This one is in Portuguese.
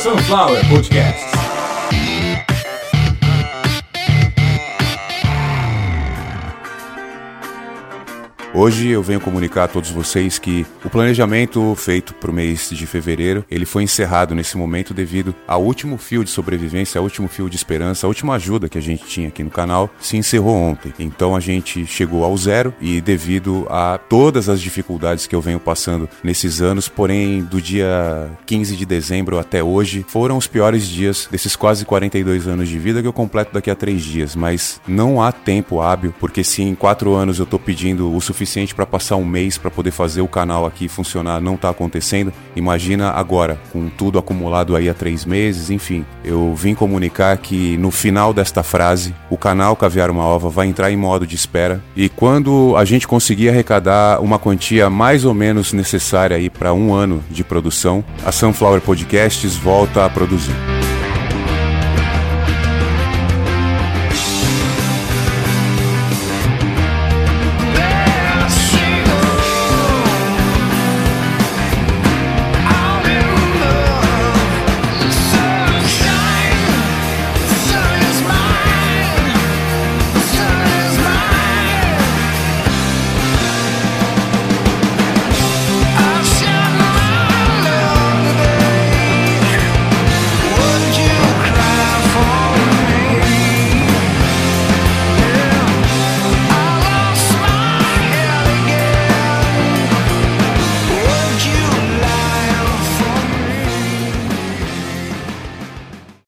Sunflower Podcast. Hoje eu venho comunicar a todos vocês que o planejamento feito para o mês de fevereiro, ele foi encerrado nesse momento devido ao último fio de sobrevivência, ao último fio de esperança, a última ajuda que a gente tinha aqui no canal, se encerrou ontem. Então a gente chegou ao zero e devido a todas as dificuldades que eu venho passando nesses anos, porém do dia 15 de dezembro até hoje, foram os piores dias desses quase 42 anos de vida que eu completo daqui a três dias, mas não há tempo hábil, porque se em quatro anos eu tô pedindo o suficiente suficiente para passar um mês para poder fazer o canal aqui funcionar não está acontecendo. Imagina agora, com tudo acumulado aí há três meses, enfim. Eu vim comunicar que no final desta frase, o canal Caviar uma Ova vai entrar em modo de espera e quando a gente conseguir arrecadar uma quantia mais ou menos necessária aí para um ano de produção, a Sunflower Podcasts volta a produzir.